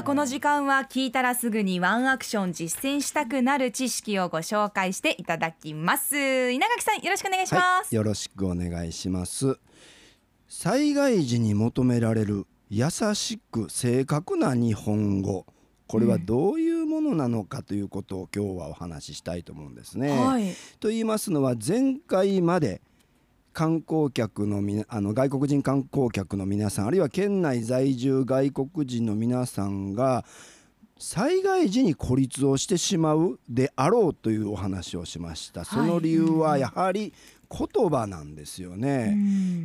あこの時間は聞いたらすぐにワンアクション実践したくなる知識をご紹介していただきます。稲垣さんよろしくお願いします、はい、よろしくお願いします。災害時に求められる優しく正確な日本語。これはどういうものなのかということを今日はお話ししたいと思うんですね。はい、と言いますのは前回まで観光客のみあの外国人観光客の皆さんあるいは県内在住外国人の皆さんが災害時に孤立をしてしまうであろうというお話をしました。その理由はやはり言葉なんですよね、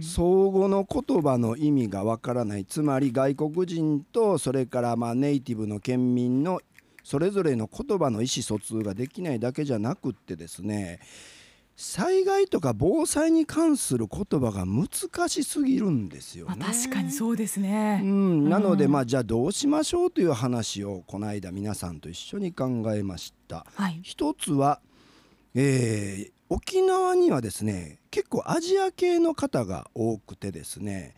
相互の言葉の意味がわからない。つまり外国人とそれからまあネイティブの県民のそれぞれの言葉の意思疎通ができないだけじゃなくってですね災害とか防災に関する言葉が難しすぎるんですよね。確かにそうですね。うん、なので、まあじゃあどうしましょうという話をこの間皆さんと一緒に考えました。はい、一つは、えー、沖縄にはですね結構アジア系の方が多くてですね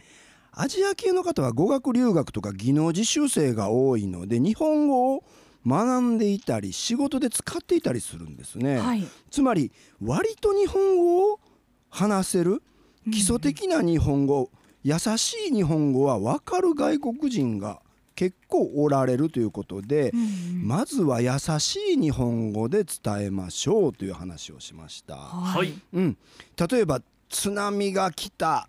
アジア系の方は語学留学とか技能実習生が多いので日本語を学んでいたり仕事で使っていたりするんですね、はい、つまり割と日本語を話せる基礎的な日本語、うん、優しい日本語は分かる外国人が結構おられるということで、うん、まずは優しい日本語で伝えましょうという話をしました。はい、うん、例えば津波が来た。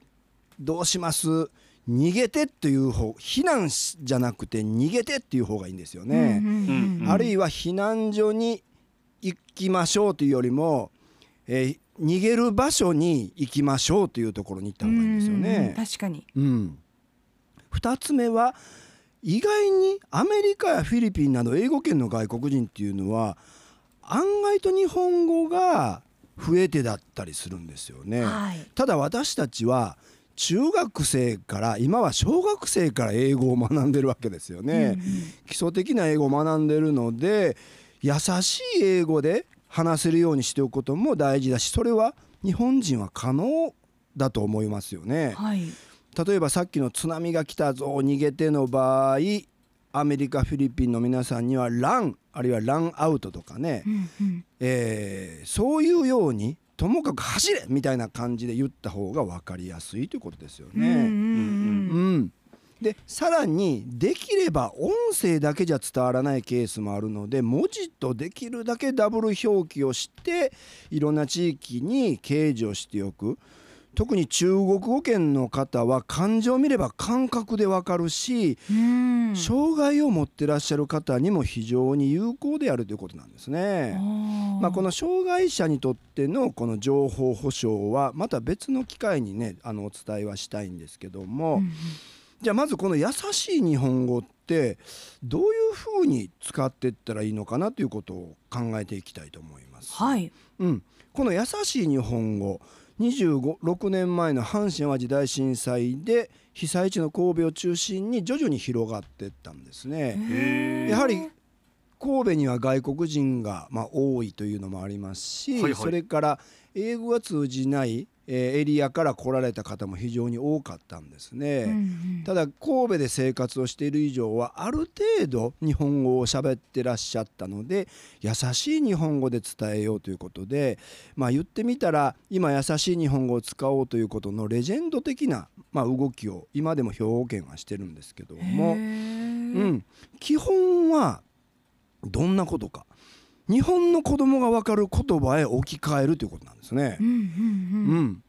どうします？逃げてっていう方避難じゃなくて逃げてっていう方がいいんですよね。あるいは避難所に行きましょうというよりも、えー、逃げる場所に行きましょうというところに行った方がいいんですよね。確かに、うん、2つ目は意外にアメリカやフィリピンなど英語圏の外国人っていうのは案外と日本語が増えてだったりするんですよね。はい、ただ私たちは中学生から今は小学生から英語を学んでるわけですよね、うんうん、基礎的な英語を学んでるので優しい英語で話せるようにしておくことも大事だしそれは日本人は可能だと思いますよね、はい、例えばさっきの津波が来たぞ逃げての場合アメリカフィリピンの皆さんにはランあるいはランアウトとかね、うんうん、えー、そういうようにともかく走れみたいな感じで言った方が分かりやすいということですよね。うん、でさらにできれば音声だけじゃ伝わらないケースもあるので文字とできるだけダブル表記をしていろんな地域に掲示をしておく。特に中国語圏の方は漢字を見れば感覚でわかるし障害を持ってらっしゃる方にも非常に有効であるということなんですね。まあ、この障害者にとってのこの情報保障はまた別の機会にねあのお伝えはしたいんですけども、うん、じゃあまずこの優しい日本語ってどういうふうに使っていったらいいのかなということを考えていきたいと思います。はい、うん、この優しい日本語26年前の阪神・淡路大震災で被災地の神戸を中心に徐々に広がっていったんですね。やはり神戸には外国人がまあ多いというのもありますし、はいはい、それから英語が通じないエリアから来られた方も非常に多かったんですね、うんうん、ただ神戸で生活をしている以上はある程度日本語を喋ってらっしゃったので優しい日本語で伝えようということでまあ言ってみたら今優しい日本語を使おうということのレジェンド的なまあ動きを今でも表現はしてるんですけども、うん、基本はどんなことか日本の子供が分かる言葉へ置き換えるということなんですね。うん、うんうん、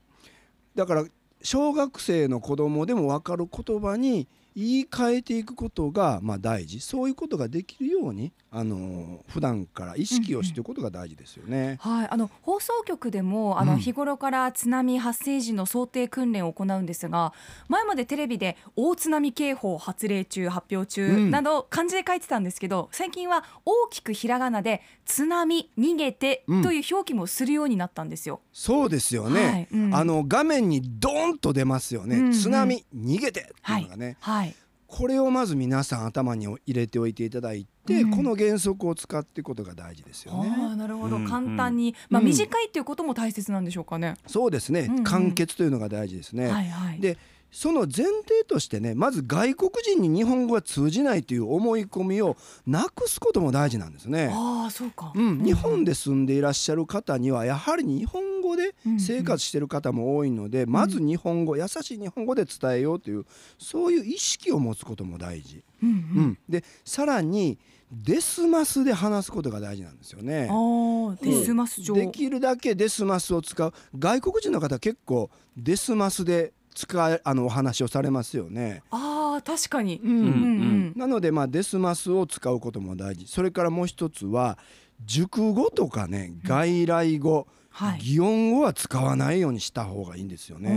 だから小学生の子供でも分かる言葉に言い換えていくことがまあ大事そういうことができるようにあの普段から意識をしていくことが大事ですよね。うんうん、はい、あの放送局でもあの日頃から津波発生時の想定訓練を行うんですが、前までテレビで大津波警報発令中発表中など漢字で書いてたんですけど、最近は大きくひらがなで津波逃げてという表記もするようになったんですよ。うん、そうですよね。はいうん、あの画面にドーンと出ますよね。うんうん、津波逃げてっていうのがね。はい、はいこれをまず皆さん頭に入れておいていただいて、うん、この原則を使っていくことが大事ですよね。あなるほど、簡単に、まあ、短いっていうことも大切なんでしょうかね。そうですね、簡潔というのが大事ですね。はいはい、でその前提としてねまず外国人に日本語が通じないという思い込みをなくすことも大事なんですね。ああそうか、うん、日本で住んでいらっしゃる方にはやはり日本語で生活してる方も多いので、まず日本語優しい日本語で伝えようというそういう意識を持つことも大事。うんううん。ん、でさらにデスマスで話すことが大事なんですよね。ああデスマス上、できるだけデスマスを使う。外国人の方結構デスマスで使いあのお話をされますよね。ああ確かに、うんうん。うんなのでまあデスマスを使うことも大事。それからもう一つは熟語とかね外来語、はい。擬音語は使わないようにした方がいいんですよね。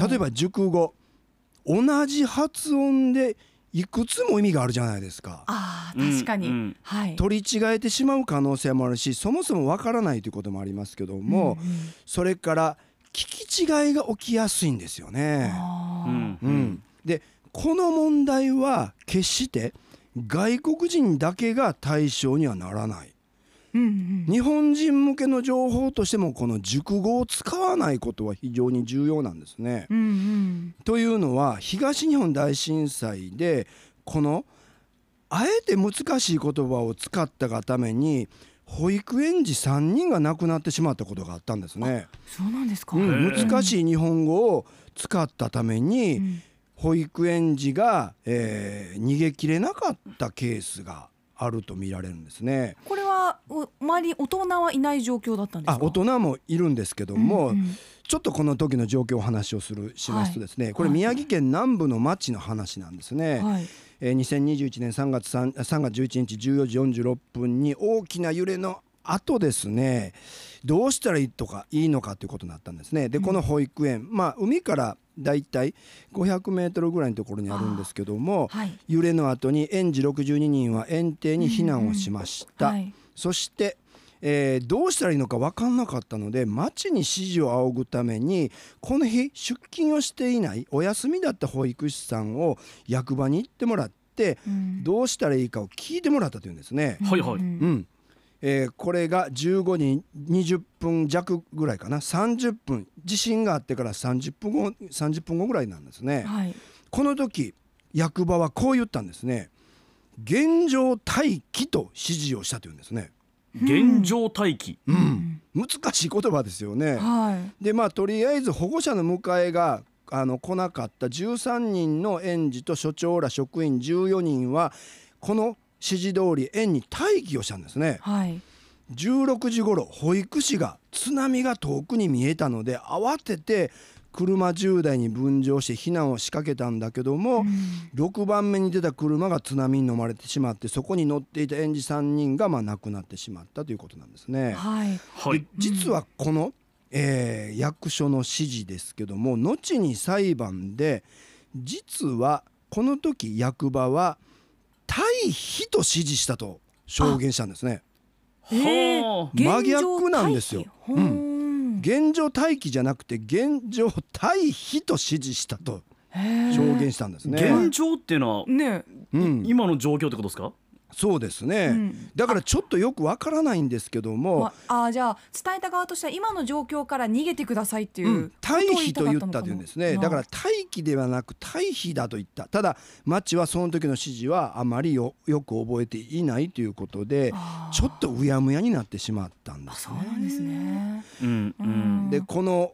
例えば熟語同じ発音でいくつも意味があるじゃないですか。ああ確かに、うんうん。はい。取り違えてしまう可能性もあるしそもそもわからないということもありますけども、うんうん。それから聞き違いが起きやすいんですよね。うん。うん、でこの問題は決して外国人だけが対象にはならない。うんうん。日本人向けの情報としてもこの熟語を使わないことは非常に重要なんですね。うんうん。というのは東日本大震災でこのあえて難しい言葉を使ったがために保育園児3人が亡くなってしまったことがあったんですね。そうなんですか、うん、難しい日本語を使ったために、うん。保育園児が、えー逃げきれなかったケースがあると見られるんですね。これはお周り大人はいない状況だったんですか？あ大人もいるんですけども、うんうんちょっとこの時の状況をお話をするしますとですね、これはい宮城県南部の町の話なんですね。はいえー2021年3月 3, 3月11日14時46分に大きな揺れの後ですねどうしたらいいとかいいのかということになったんですね。でこの保育園、まあ海からだいたい500メートルぐらいのところにあるんですけどもはい。揺れの後に園児62人は園庭に避難をしました、はい。そして、えーどうしたらいいのか分かんなかったので町に指示を仰ぐためにこの日出勤をしていないお休みだった保育士さんを役場に行ってもらってうん。どうしたらいいかを聞いてもらったというんですね。はいはい。うんうんえーこれが15時20分弱ぐらいかな30分地震があってから30分後30分後ぐらいなんですね。はいこの時役場はこう言ったんですね。現状待機と指示をしたというんですね。現状待機うん、難しい言葉ですよね。はいでまあとりあえず保護者の迎えがあの来なかった13人の園児と所長ら職員14人はこの指示通り園に待機をしたんですね。はい16時頃保育士が津波が遠くに見えたので慌てて車10台に分乗して避難を仕掛けたんだけども、6番目に出た車が津波に飲まれてしまってそこに乗っていた園児3人がまあ亡くなってしまったということなんですね。はいはいで実はこの、えー役所の指示ですけども後に裁判で実はこの時役場は退避と指示したと証言したんですね。真逆なんですよ。現状待機うん。現状待機じゃなくて現状退避と指示したと証言したんですあね。現状っていうのはね。うん、今の状況ってことですか？そうですね、うん。だからちょっとよくわからないんですけども、まあーじゃあ伝えた側としては今の状況から逃げてくださいっていううん。こと言い避と言ったというんですね。だから待機ではなく退避だと言った。ただ町はその時の指示はあまりよよく覚えていないということでちょっとうやむやになってしまったんであすそうなんですね。うん。でこの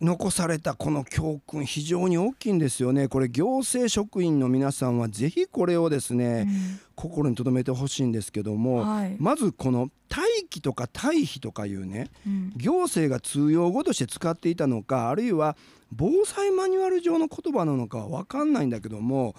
残されたこの教訓非常に大きいんですよね。これ行政職員の皆さんはぜひこれをですね、心に留めてほしいんですけども、はい。まずこの待機とか退避とかいうねうん。行政が通用語として使っていたのかあるいは防災マニュアル上の言葉なのかは分かんないんだけども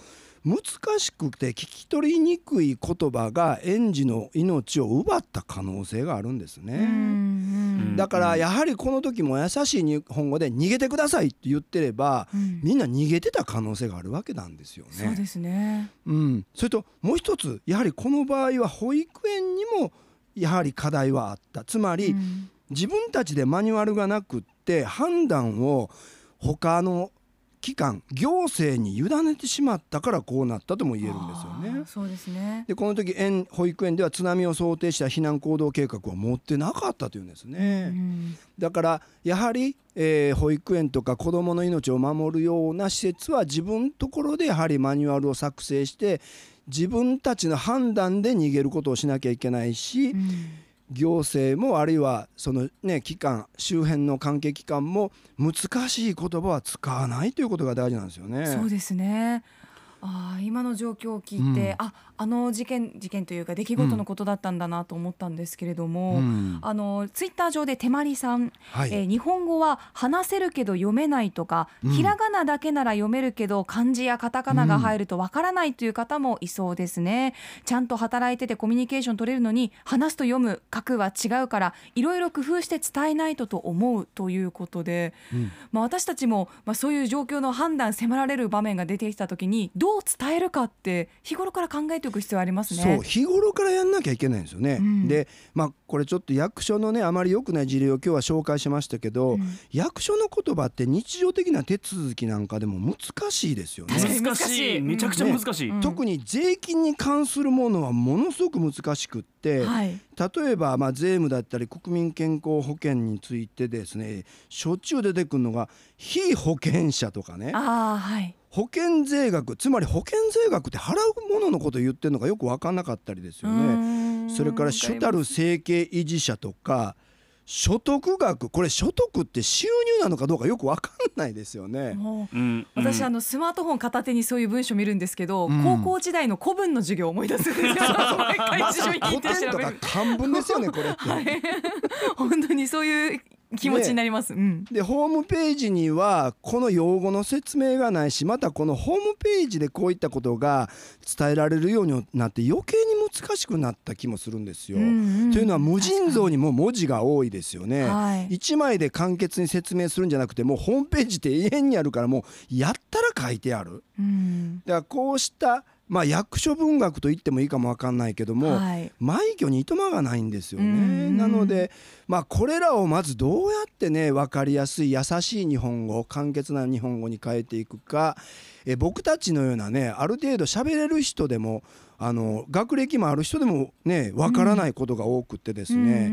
難しくて聞き取りにくい言葉が園児の命を奪った可能性があるんですね。うんうんだからやはりこの時も優しい日本語で「逃げてください」って言ってればうん。みんな逃げてた可能性があるわけなんですよね。そうですね。うん、それともう一つやはりこの場合は保育園にもやはり課題はあった。つまり、うん。自分たちでマニュアルがなくって判断を他の機関行政に委ねてしまったからこうなったとも言えるんですよね。そうですね。でこの時園保育園では津波を想定した避難行動計画を持ってなかったというんですね。うんだからやはり、えー保育園とか子どもの命を守るような施設は自分のところでやはりマニュアルを作成して自分たちの判断で逃げることをしなきゃいけないし、うん行政もあるいはそのね機関周辺の関係機関も難しい言葉は使わないということが大事なんですよね。そうですね。ああ今の状況を聞いて、うん。ああの事件事件というか出来事のことだったんだなと思ったんですけれども、うん。あのツイッター上で手まりさん、はい。えー日本語は話せるけど読めないとか、うん。ひらがなだけなら読めるけど漢字やカタカナが入るとわからないという方もいそうですね、ちゃんと働いててコミュニケーション取れるのに話すと読む書くは違うからいろいろ工夫して伝えないとと思うということで、うん。まあ、私たちも、まあ、そういう状況の判断迫られる場面が出てきた時にどう伝えるかって日頃から考えておく必要ありますね。そう日頃からやんなきゃいけないんですよね。うん。でまあこれちょっと役所のねあまり良くない事例を今日は紹介しましたけど、うん。役所の言葉って日常的な手続きなんかでも難しいですよね。難しい。めちゃくちゃ難しい、うん。特に税金に関するものはものすごく難しくって、はい。例えばまあ税務だったり国民健康保険についてですねしょっちゅう出てくるのが非保険者とかね。あーはい保険税額つまり保険税額って払うもののことを言ってるのがよく分かんなかったりですよね。それから主たる生計維持者とか所得額これ所得って収入なのかどうかよく分かんないですよね。もううんうん私あのスマートフォン片手にそういう文章見るんですけど、うん高校時代の古文の授業を思い出すんですよ 毎回ま辞書引い古て典とか調べる漢文ですよねこれって。はい本当にそういう気持ちになります、うんでホームページにはこの用語の説明がないしまたこのホームページでこういったことが伝えられるようになって余計に難しくなった気もするんですよ。うんうんというのは無尽蔵にも文字が多いですよね。はい一枚で簡潔に説明するんじゃなくてもうホームページって永遠にあるからもうやったら書いてある。うんだからこうした、まあ、役所文学と言ってもいいかもわかんないけども、はい枚挙にいとまがないんですよね。なので、まあ、これらをまずどうやってね分かりやすい優しい日本語簡潔な日本語に変えていくかえ僕たちのようなねある程度喋れる人でもあの学歴もある人でもね分からないことが多くってですね、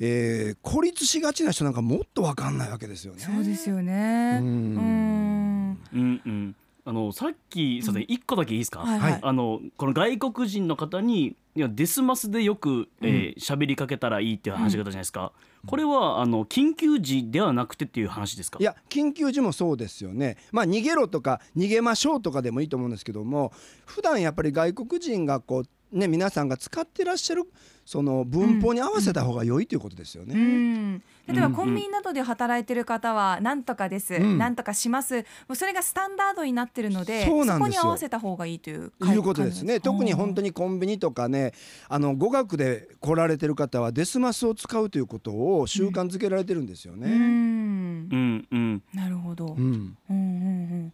えー孤立しがちな人なんかもっと分かんないわけですよね。そうですよね。ううんん。うんうんあのさっきすいません一個だけいいですか、はいはい。あのこの外国人の方にいやデスマスでよく喋、えー喋りかけたらいいっていう話があったじゃないですか、これはあの緊急時ではなくてっていう話ですか？いや緊急時もそうですよね。まあ逃げろとか逃げましょうとかでもいいと思うんですけども普段やっぱり外国人がこうね皆さんが使ってらっしゃるその文法に合わせた方が良いということですよね。うん、例えばうんコンビニなどで働いてる方は「なんとかです」うん。なんとかします」もうそれがスタンダードになってるのでそうなんですよ。こに合わせた方がいいといういうことですね。特に本当ににコンビニとかねあの語学で来られてる方はデスマスを使うということを習慣づけられてるんですようね。ん。うんうん。なるほど、うん。うんうんうん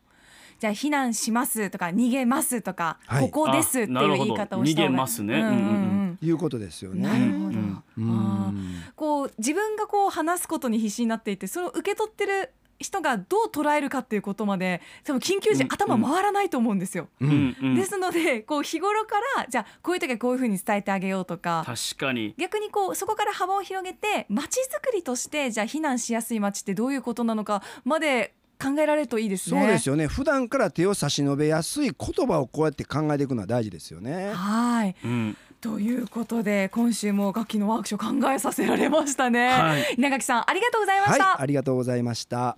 じゃあ避難しますとか逃げますとか、はい。ここですっていう言い方をした方があなるほど逃げますね。うんうんうん。いうことですよね。なるほど、うん。あー。こう自分がこう話すことに必死になっていてそれを受け取ってる人がどう捉えるかっていうことまで多分緊急時うん頭回らないと思うんですよ。ううん。んうん。ですのでこう日頃からじゃあこういう時はこういうふうに伝えてあげようとか。確かに。逆にこうそこから幅を広げて街づくりとしてじゃあ避難しやすい街ってどういうことなのかまで考えられるといいですね。そうですよね普段から手を差し伸べやすい言葉をこうやって考えていくのは大事ですよね。はいうんということで今週も楽器のワークショップ考えさせられましたね。はい稲垣さんありがとうございまはいした。ありがとうございました。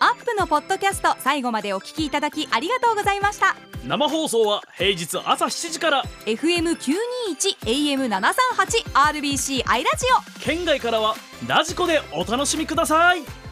アップのポッドキャスト最後までお聞きいただきありがとうございました生放送は平日朝7時から FM921 AM738 RBC アイラジオ県外からはラジコでお楽しみください